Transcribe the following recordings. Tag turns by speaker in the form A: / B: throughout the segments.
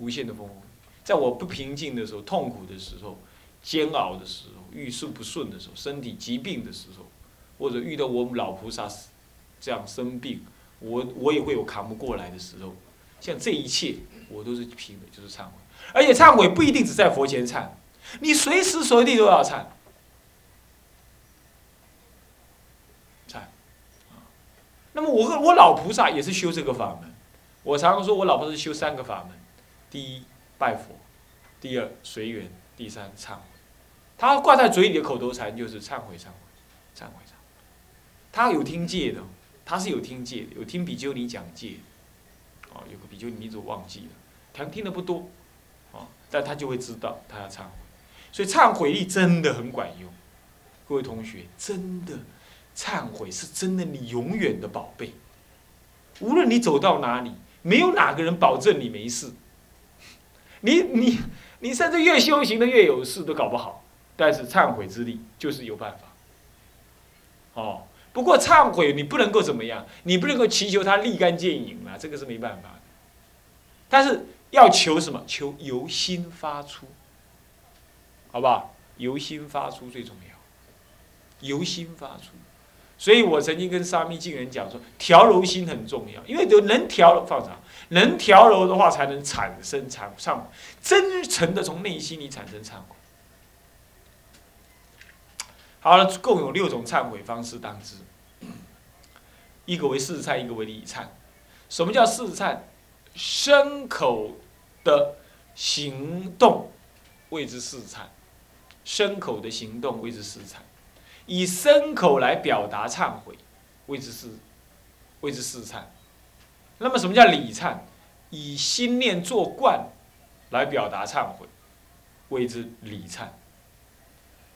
A: 无限的风风雨雨。在我不平静的时候、痛苦的时候、煎熬的时候、遇事不顺的时候、身体疾病的时候，或者遇到我老菩萨这样生病，我我也会有扛不过来的时候。像这一切，我都是凭的，就是忏悔。而且忏悔不一定只在佛前忏，你随时随地都要忏。忏，那么我我老菩萨也是修这个法门。我常常说我老婆是修三个法门：第一，拜佛；第二，随缘；第三，忏悔。他挂在嘴里的口头禅就是忏悔、忏悔、忏悔、忏悔。他有听戒的，他是有听戒的，有听比丘尼讲戒。哦，有个比丘尼名字我忘记了，可能听的不多，哦，但他就会知道他要忏悔，所以忏悔力真的很管用。各位同学，真的，忏悔是真的你永远的宝贝。无论你走到哪里，没有哪个人保证你没事。你你你甚至越修行的越有事都搞不好，但是忏悔之力就是有办法。哦。不过忏悔你不能够怎么样，你不能够祈求他立竿见影啊，这个是没办法的。但是要求什么？求由心发出，好不好？由心发出最重要，由心发出。所以我曾经跟沙弥净人讲说，调柔心很重要，因为有能调放长，能调柔的话，才能产生忏忏悔，真诚的从内心里产生忏悔。好了，共有六种忏悔方式，当知。一个为四忏，一个为理忏。什么叫四忏？身口的行动谓之四忏。身口的行动谓之四忏。以身口来表达忏悔，谓之四，谓之四忏。那么什么叫理忏？以心念作观来表达忏悔，谓之理忏。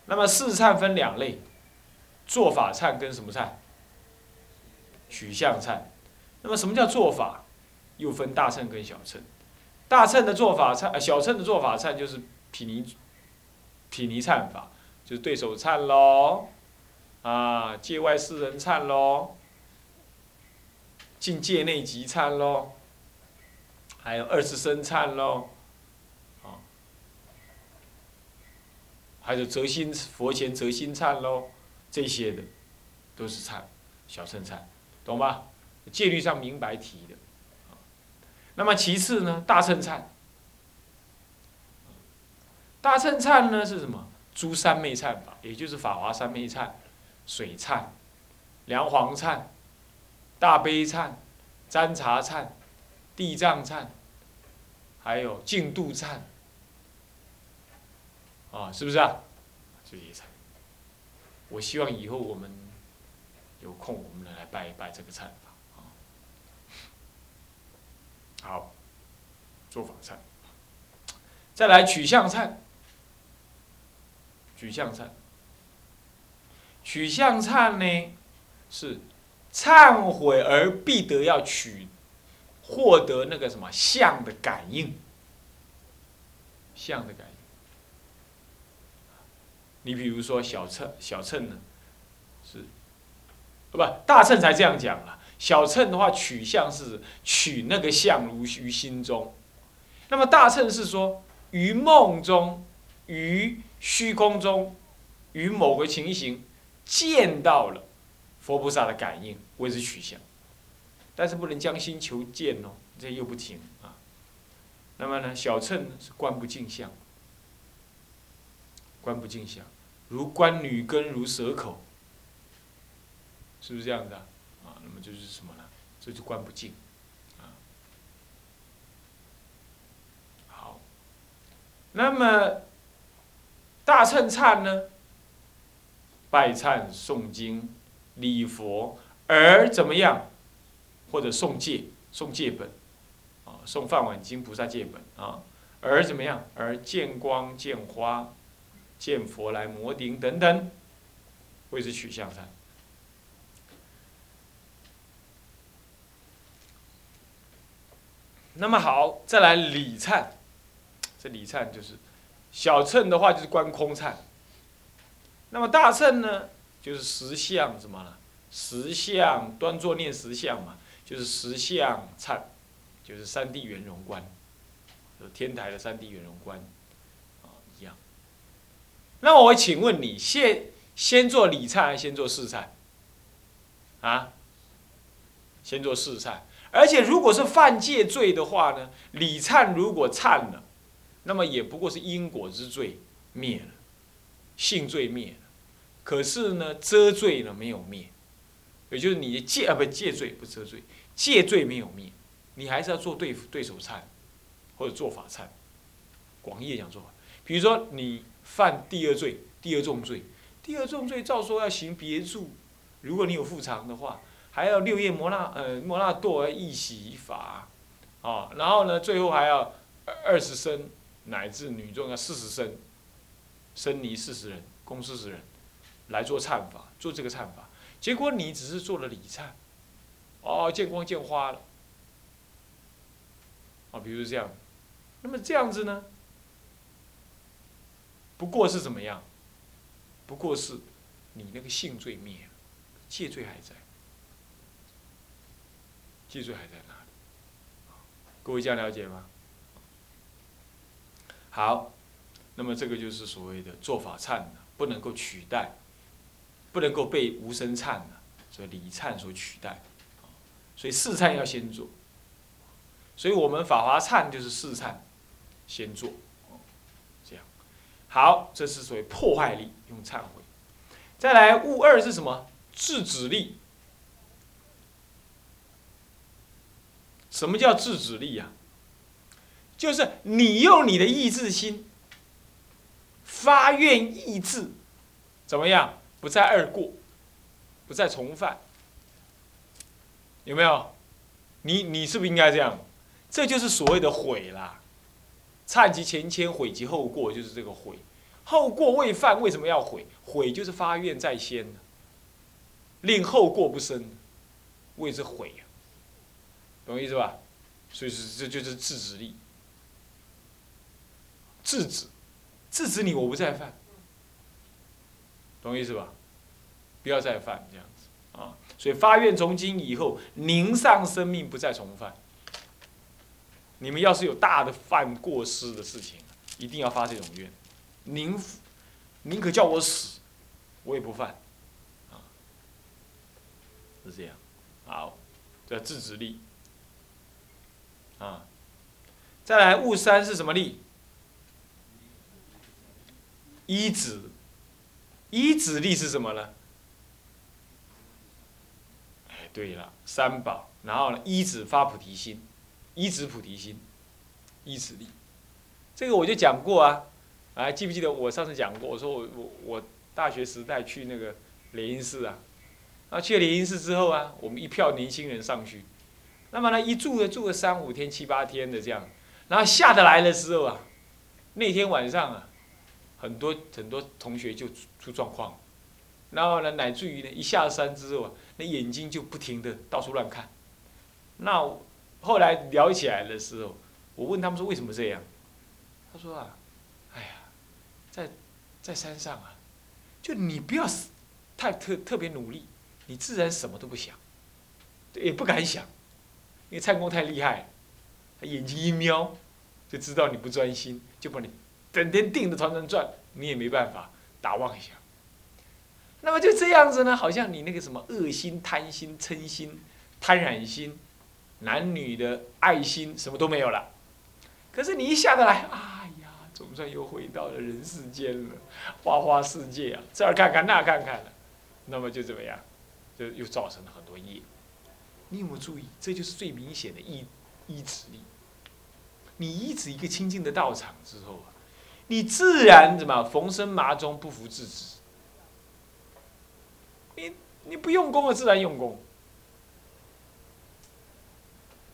A: 那么四忏分两类，做法忏跟什么忏？取向忏。那么什么叫做法？又分大乘跟小乘。大乘的做法忏，小乘的做法忏就是毗尼毗尼忏法，就是对手忏喽，啊，界外四人忏喽，进界内即忏喽，还有二次生忏喽。还有折心佛前折心忏喽，这些的都是忏，小乘忏，懂吧？戒律上明白提的。那么其次呢，大乘忏。大乘忏呢是什么？诸三昧忏法，也就是法华三昧忏、水忏、梁皇忏、大悲忏、占茶忏、地藏忏，还有净度忏。啊，是不是啊？这些忏，我希望以后我们有空，我们来拜一拜这个忏法。好，做法忏，再来取向忏，取向忏，取向忏呢是忏悔而必得要取，获得那个什么相的感应，相的感应。你比如说小乘，小乘呢，是，不大乘才这样讲了。小乘的话，取向是取那个相如于心中，那么大乘是说于梦中，于虚空中，于某个情形见到了佛菩萨的感应，为之取向。但是不能将心求见哦，这又不行啊。那么呢，小乘是观不净相，观不净相。如观女根，如蛇口，是不是这样的？啊，那么就是什么呢？这就观不净，啊。好，那么大乘忏呢？拜忏、诵经、礼佛，而怎么样？或者诵戒、诵戒本，啊，诵梵碗经菩萨戒本啊，而怎么样？而见光、见花。见佛来摩顶等等，谓之取向上。那么好，再来礼忏。这礼忏就是小乘的话就是观空忏。那么大乘呢，就是实相什么呢？实相端坐念实相嘛，就是实相忏，就是三地圆融观，就天台的三地圆融观，啊一样。那么我请问你，先先做礼忏还是先做事忏？啊？先做事忏。而且如果是犯戒罪的话呢，礼忏如果忏了，那么也不过是因果之罪灭了，性罪灭了。可是呢，遮罪呢没有灭，也就是你的戒啊不戒罪不遮罪，戒罪没有灭，你还是要做对对手忏，或者做法忏。广义讲做法，比如说你犯第二罪，第二重罪，第二重罪照说要行别住，如果你有复偿的话。还要六叶摩那呃摩那多一洗法，啊，然后呢，最后还要二十升乃至女众要四十升，生尼四十人，共四十人，来做忏法，做这个忏法。结果你只是做了礼忏，哦，见光见花了，啊，比如这样，那么这样子呢，不过是怎么样？不过是你那个性罪灭了，戒罪还在。戒罪还在哪里？各位这样了解吗？好，那么这个就是所谓的做法忏不能够取代，不能够被无声忏的，所以礼忏所取代。所以四忏要先做，所以我们法华忏就是四忏先做，这样。好，这是所谓破坏力，用忏悔。再来，物二是什么？制止力。什么叫制止力啊？就是你用你的意志心发愿意志，怎么样？不再二过，不再重犯，有没有？你你是不是应该这样？这就是所谓的悔啦。忏及前愆，悔及后过，就是这个悔。后过未犯，为什么要悔？悔就是发愿在先，令后过不生，谓之悔呀。懂意思吧？所以是这就是制止力，制止，制止你我不再犯，懂意思吧？不要再犯这样子啊！所以发愿从今以后，宁上生命不再重犯。你们要是有大的犯过失的事情，一定要发这种愿，宁宁可叫我死，我也不犯，啊，是这样。好，叫制止力。啊，再来物三是什么力？一指，一指力是什么呢？哎，对了，三宝，然后呢，一指发菩提心，一指菩提心，一指力，这个我就讲过啊，还记不记得我上次讲过？我说我我我大学时代去那个莲因寺啊，啊去了莲因寺之后啊，我们一票年轻人上去。那么呢，一住呢，住个三五天、七八天的这样，然后下得来的时候啊，那天晚上啊，很多很多同学就出状况，然后呢，乃至于呢，一下山之后啊，那眼睛就不停的到处乱看。那后来聊起来的时候，我问他们说为什么这样？他说啊，哎呀，在在山上啊，就你不要太特特别努力，你自然什么都不想，也不敢想。因为唱功太厉害，他眼睛一瞄，就知道你不专心，就把你整天盯着团团转，你也没办法打妄想。那么就这样子呢，好像你那个什么恶心、贪心、嗔心、贪染心、男女的爱心，什么都没有了。可是你一下得来，哎呀，总算又回到了人世间了，花花世界啊，这儿看看那看看了，那么就怎么样，就又造成了很多业。你有没有注意？这就是最明显的依依止力。你依止一个清净的道场之后啊，你自然怎么逢生麻中不服自止。你你不用功了，自然用功。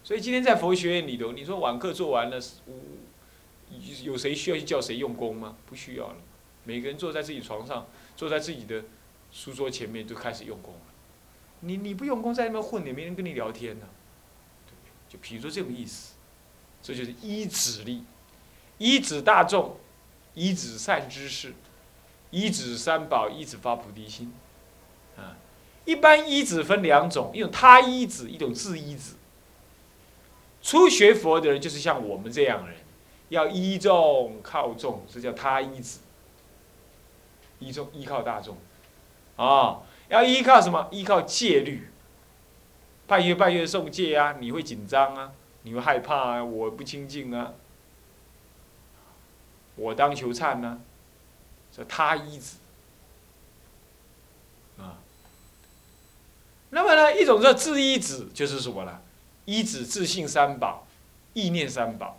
A: 所以今天在佛学院里头，你说晚课做完了，有谁需要去叫谁用功吗？不需要了，每个人坐在自己床上，坐在自己的书桌前面，就开始用功了。你你不用功在那边混，也没人跟你聊天呢，就比如说这种意思，这就是依止力，依止大众，依止善知识，依止三宝，依止发菩提心，啊，一般依止分两种，一种他依止，一种自依止。初学佛的人就是像我们这样的人，要依众靠众，这叫他依止。依众依靠大众，啊，要依靠什么？依靠戒律。拜月拜月送戒啊，你会紧张啊，你会害怕啊，我不清净啊，我当求忏呢，说他依子。啊，那么呢，一种叫自依子，就是什么呢？依子自信三宝，意念三宝，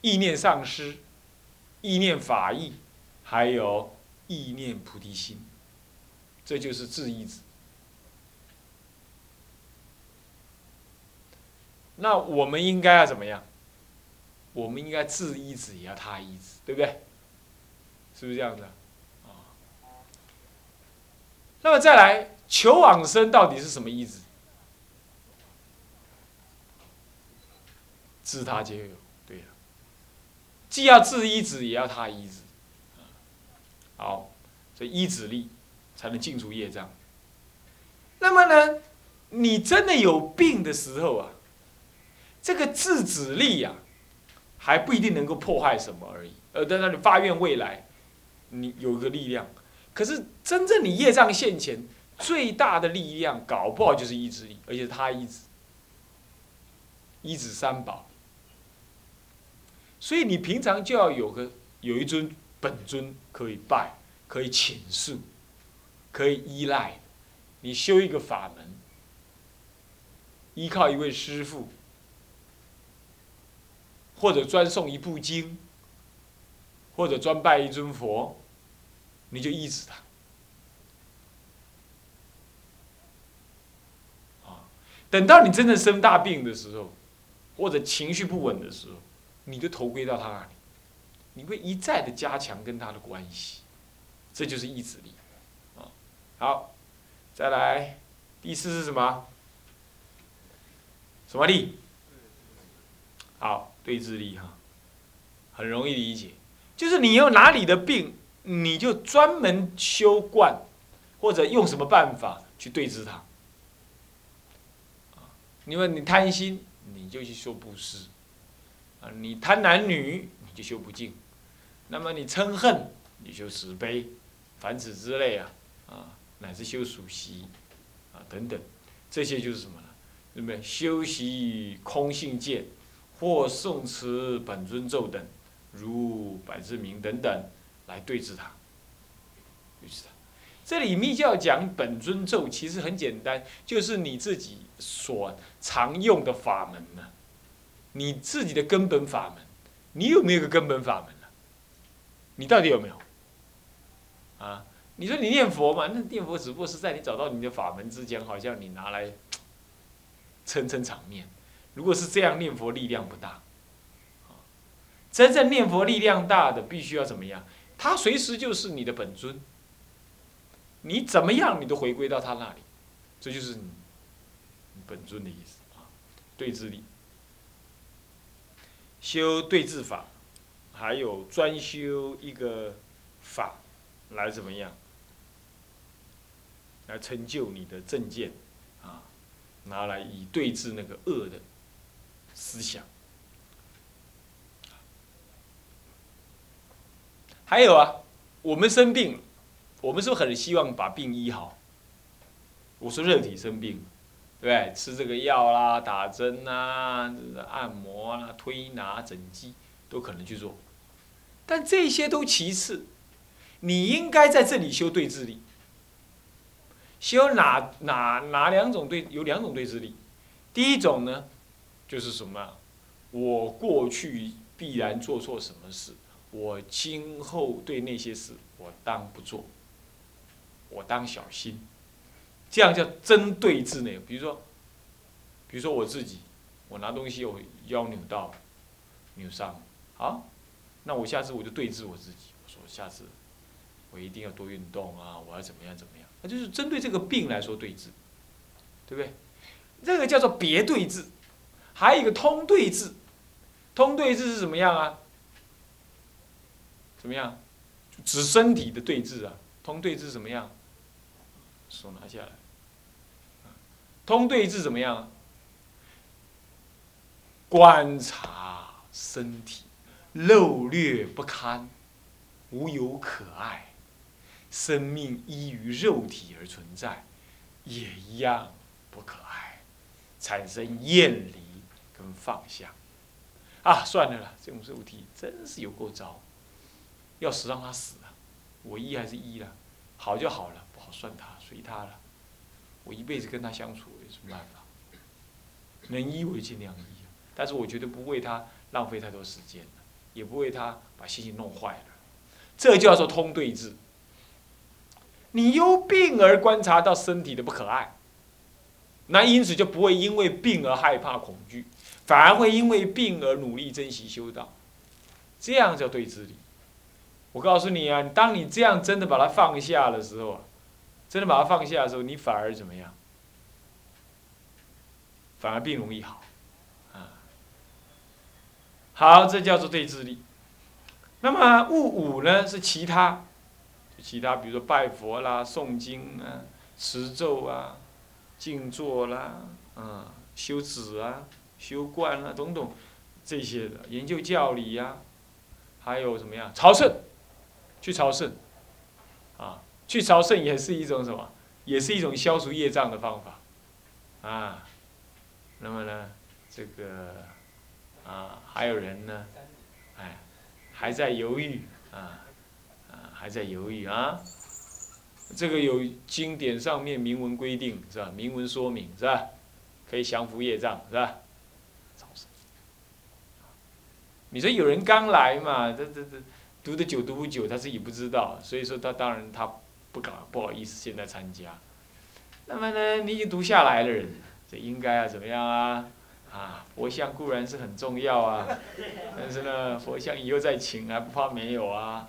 A: 意念上师，意念法义，还有。意念菩提心，这就是自依子。那我们应该要怎么样？我们应该自依止也要他医子，对不对？是不是这样子？啊。那么再来求往生到底是什么意思？自他皆有，对呀。既要自医子，也要他依止。好，所以依止力才能净除业障。那么呢，你真的有病的时候啊，这个自止力呀，还不一定能够破坏什么而已。呃，在那里发愿未来，你有一个力量。可是真正你业障现前，最大的力量，搞不好就是意志力，而且他依止，依止三宝。所以你平常就要有个有一尊。本尊可以拜，可以请诉，可以依赖。你修一个法门，依靠一位师父，或者专诵一部经，或者专拜一尊佛，你就依止他。啊，等到你真正生大病的时候，或者情绪不稳的时候，你就投归到他那里。你会一再的加强跟他的关系，这就是意志力，啊，好，再来，第四是什么？什么力？好，对治力哈，很容易理解，就是你有哪里的病，你就专门修观，或者用什么办法去对治它。因为你贪心，你就去修布施，啊，你贪男女，你就修不净。那么你嗔恨，你就慈悲，凡此之类啊，啊，乃至修属习，啊等等，这些就是什么呢？那么？修习空性见，或诵持本尊咒等，如百字明等等，来对治它。对治它。这里密教讲本尊咒，其实很简单，就是你自己所常用的法门呢，你自己的根本法门，你有没有个根本法门呢？你到底有没有？啊，你说你念佛嘛？那念佛只不过是在你找到你的法门之前，好像你拿来撑撑场面。如果是这样念佛，力量不大。真正念佛力量大的，必须要怎么样？他随时就是你的本尊。你怎么样，你都回归到他那里，这就是你本尊的意思啊。对治力，修对治法。还有专修一个法，来怎么样？来成就你的正见，啊，拿来以对治那个恶的思想。还有啊，我们生病，我们是不是很希望把病医好？我说肉体生病，对对？吃这个药啦，打针啊，按摩啦，推拿整肌，都可能去做。但这些都其次，你应该在这里修对治力。修哪哪哪两种对？有两种对治力。第一种呢，就是什么？我过去必然做错什么事，我今后对那些事，我当不做，我当小心。这样叫针对治内。比如说，比如说我自己，我拿东西我腰扭到，扭伤，好。那我下次我就对治我自己，我说下次我一定要多运动啊，我要怎么样怎么样？那就是针对这个病来说对治，对不对？这个叫做别对治，还有一个通对字。通对字是怎么样啊？怎么样？指身体的对峙啊。通对字怎么样？手拿下来。通对字怎么样？观察身体。陋劣不堪，无有可爱，生命依于肉体而存在，也一样不可爱，产生厌离跟放下。啊，算了啦，这种肉体真是有够糟，要死让他死啊！我依还是依了，好就好了，不好算他，随他了。我一辈子跟他相处，有什么办法？能依我就尽量依，但是我绝对不为他浪费太多时间，也不为他把心情弄坏了。这叫做通对治。你由病而观察到身体的不可爱，那因此就不会因为病而害怕恐惧，反而会因为病而努力珍惜修道。这样叫对治理。我告诉你啊，当你这样真的把它放下的时候啊，真的把它放下的时候，你反而怎么样？反而病容易好，啊，好，这叫做对治力。那么物五呢是其他，其他比如说拜佛啦、诵经啊、持咒啊、静坐啦、啊修止啊、修观啊等等这些的，研究教理呀，还有怎么样朝圣，去朝圣，啊，去朝圣也是一种什么？也是一种消除业障的方法，啊。那么呢，这个啊，还有人呢，哎，还在犹豫啊，啊，还在犹豫啊。这个有经典上面明文规定是吧？明文说明是吧？可以降服业障是吧？你说有人刚来嘛，这这这读的久读不久，他自己不知道，所以说他当然他不敢不好意思现在参加。那么呢，你已经读下来的人。这应该啊，怎么样啊？啊，佛像固然是很重要啊，但是呢，佛像以后再请还不怕没有啊？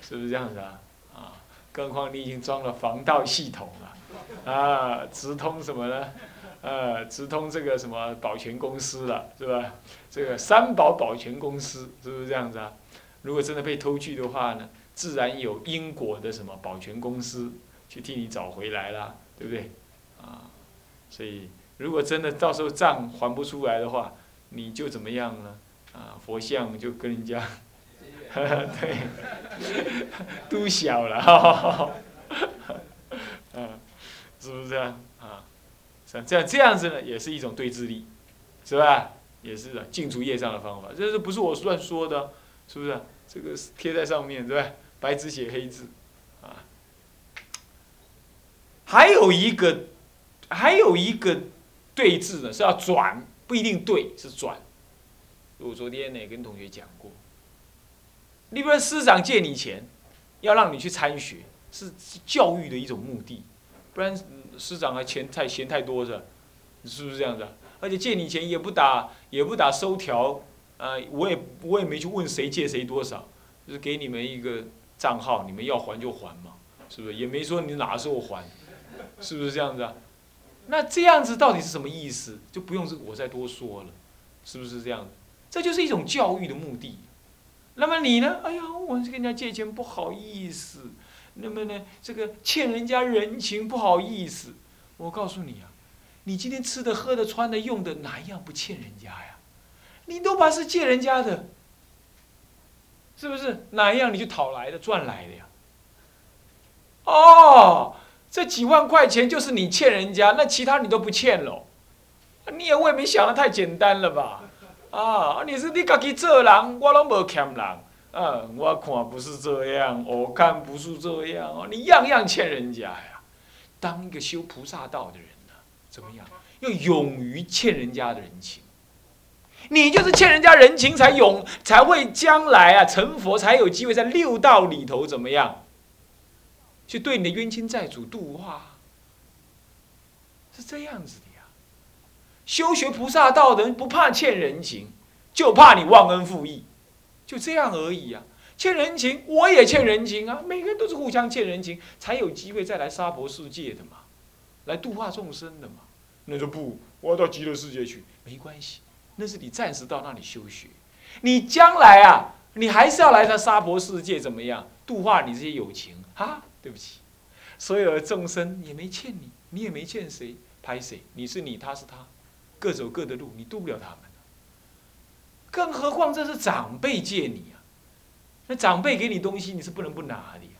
A: 是不是这样子啊？啊，更何况你已经装了防盗系统了，啊，直通什么呢？呃，直通这个什么保全公司了，是吧？这个三宝保全公司是不是这样子啊？如果真的被偷去的话呢，自然有因果的什么保全公司去替你找回来了，对不对？啊，所以。如果真的到时候账还不出来的话，你就怎么样呢？啊，佛像就跟人家，对，都小了，哈，嗯，是不是这样？像这样这样子呢，也是一种对治力，是吧？也是净除业障的方法，这是不是我乱说的？是不是？这个贴在上面，对吧？白纸写黑字，啊，还有一个，还有一个。对峙呢是要转，不一定对，是转。我昨天呢跟同学讲过，你比如师长借你钱，要让你去参学，是教育的一种目的，不然师长还钱太嫌太多是，是不是这样子？而且借你钱也不打也不打收条，啊，我也我也没去问谁借谁多少，就是给你们一个账号，你们要还就还嘛，是不是？也没说你哪时候还，是不是这样子啊？那这样子到底是什么意思？就不用我再多说了，是不是这样的？这就是一种教育的目的。那么你呢？哎呀，我跟人家借钱不好意思，那么呢，这个欠人家人情不好意思。我告诉你啊，你今天吃的、喝的、穿的、用的，哪一样不欠人家呀？你都把是借人家的，是不是？哪一样你就讨来的、赚来的呀？哦。这几万块钱就是你欠人家，那其他你都不欠了，你也未免想的太简单了吧？啊，你是你自己做人，我拢无欠人，啊，我看不是这样，我看不是这样哦，你样样欠人家呀。当一个修菩萨道的人呢，怎么样？要勇于欠人家的人情，你就是欠人家人情，才勇才会将来啊成佛，才有机会在六道里头怎么样？去对你的冤亲债主度化，是这样子的呀。修学菩萨道的人不怕欠人情，就怕你忘恩负义，就这样而已啊。欠人情，我也欠人情啊。每个人都是互相欠人情，才有机会再来娑婆世界的嘛，来度化众生的嘛。那就不，我要到极乐世界去，没关系，那是你暂时到那里修学。你将来啊，你还是要来到娑婆世界，怎么样度化你这些友情啊？对不起，所有的众生也没欠你，你也没欠谁，拍谁？你是你，他是他，各走各的路，你度不了他们。更何况这是长辈借你啊，那长辈给你东西，你是不能不拿的呀。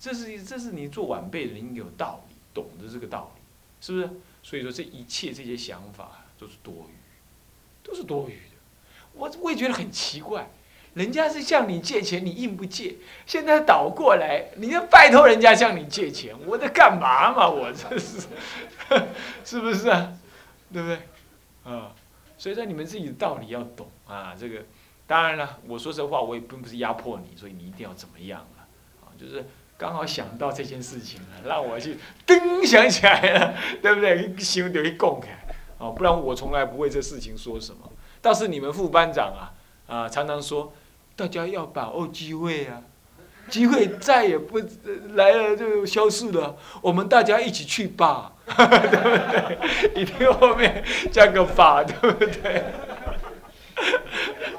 A: 这是这是你做晚辈的，应该有道理，懂得这个道理，是不是？所以说这一切这些想法都是多余，都是多余的。我我也觉得很奇怪，人家是向你借钱，你硬不借，现在倒过来，你要拜托人家向你借钱，我在干嘛嘛？我这是，是不是啊？对不对？啊，所以说你们自己的道理要懂啊。这个当然了，我说实话，我也并不是压迫你，所以你一定要怎么样了啊？就是刚好想到这件事情了，让我去噔想起来了，对不对？心就一供开啊，不然我从来不为这事情说什么。倒是你们副班长啊啊，常常说大家要把握机会啊，机会再也不来了就消失了，我们大家一起去吧。对不对？一定后面加个法，对不对？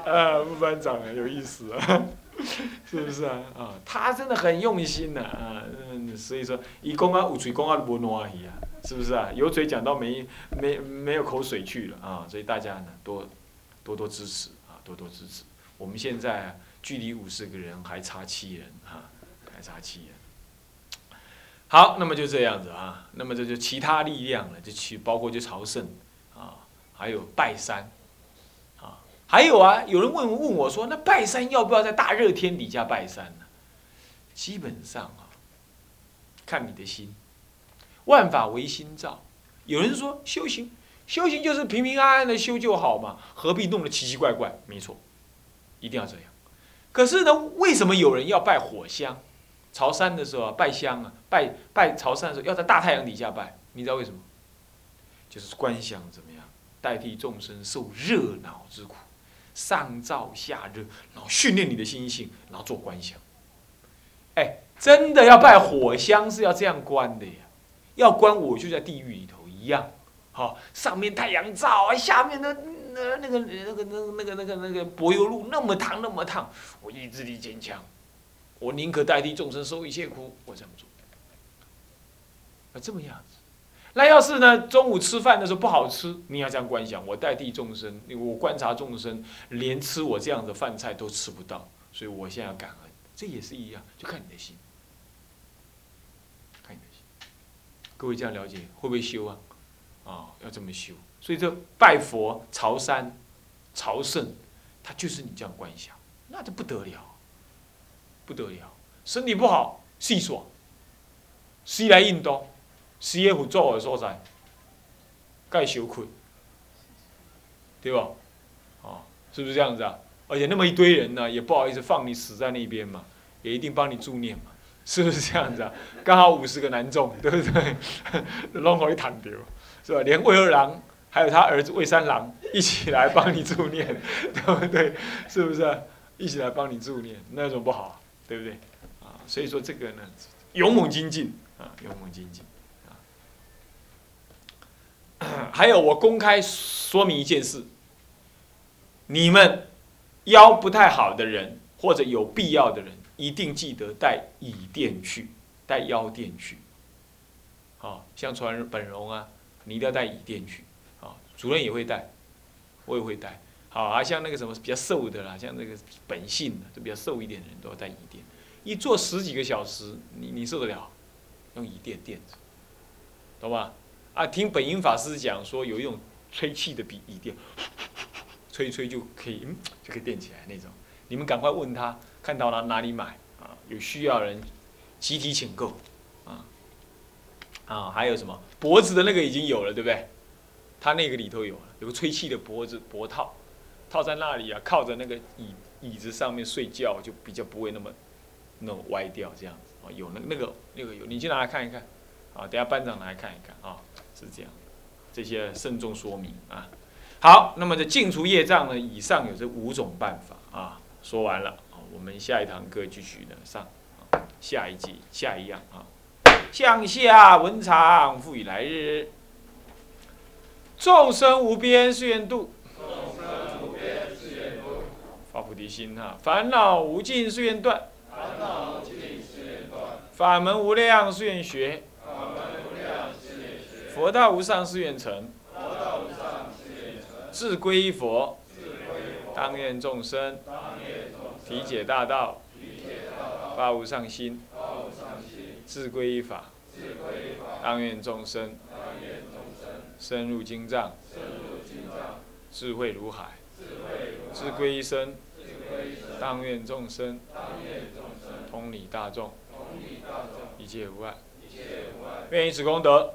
A: 啊，副班长很有意思啊，是不是啊？啊，他真的很用心呐啊，嗯，所以说，一公啊，五嘴公啊，不暖意啊，是不是啊？有嘴讲到没没没有口水去了啊，所以大家呢多多多支持啊，多多支持。我们现在距离五十个人还差七人啊，还差七人。好，那么就这样子啊，那么这就其他力量了，就去包括就朝圣，啊，还有拜山，还有啊，有人问问我说，那拜山要不要在大热天底下拜山呢？基本上啊，看你的心，万法唯心造。有人说修行，修行就是平平安安的修就好嘛，何必弄得奇奇怪怪？没错，一定要这样。可是呢，为什么有人要拜火香？朝山的时候啊，拜香啊，拜拜朝山的时候要在大太阳底下拜，你知道为什么？就是观想怎么样代替众生受热恼之苦，上燥下热，然后训练你的心性，然后做观想。哎，真的要拜火香是要这样观的呀，要观我就在地狱里头一样，好，上面太阳照啊，下面的那那个那个那个那个那个那个柏油路那么烫那么烫，我意志力坚强。我宁可代替众生受一切苦，我这样做。啊，这么样。那要是呢，中午吃饭的时候不好吃，你要这样观想：我代替众生，我观察众生，连吃我这样的饭菜都吃不到，所以我现在要感恩。这也是一样，就看你的心，看你的心。各位这样了解，会不会修啊？啊，要这么修。所以这拜佛、朝山、朝圣，它就是你这样观想，那就不得了。不得了，身体不好，细耍，谁来运动，谁也辅助的所在，该羞愧，对吧？哦，是不是这样子啊？而且那么一堆人呢，也不好意思放你死在那边嘛，也一定帮你助念嘛，是不是这样子啊？刚好五十个男众，对不对？龙可以坦掉，是吧？连魏二郎还有他儿子魏三郎一起来帮你助念，对不对？是不是？一起来帮你助念，那种不好。对不对？啊，所以说这个呢，勇猛精进啊，勇猛精进啊。还有，我公开说明一件事：你们腰不太好的人，或者有必要的人，一定记得带椅垫去，带腰垫去。好，像传本荣啊，你一定要带椅垫去。啊，主任也会带，我也会带。好啊，像那个什么比较瘦的啦，像那个本性的就比较瘦一点的人，都要带椅垫。一坐十几个小时，你你受得了？用椅垫垫着，懂吧？啊，听本音法师讲说，有一种吹气的笔椅垫，吹吹就可以，嗯，就可以垫起来那种。你们赶快问他，看到了哪里买啊？有需要人集体请购啊啊！还有什么脖子的那个已经有了，对不对？他那个里头有，有个吹气的脖子脖套。套在那里啊，靠着那个椅椅子上面睡觉，就比较不会那么那种歪掉这样子啊。有那那个那个有，你去拿来看一看，啊，等下班长来看一看啊，是这样，这些慎重说明啊。好，那么这净除业障呢，以上有这五种办法啊，说完了，我们下一堂课继续的上，下一集下一样啊，向下文长复以来日，众生无边誓愿度。发菩提心哈，烦恼无尽誓愿断，法门无量誓愿学，佛道无上誓愿成，自归佛，当愿众生。体解大道，发无上心，自归依法。当愿众生。深入经藏，智慧如海，自归一生。当愿众生。同理大众，一切无碍。愿以此功德，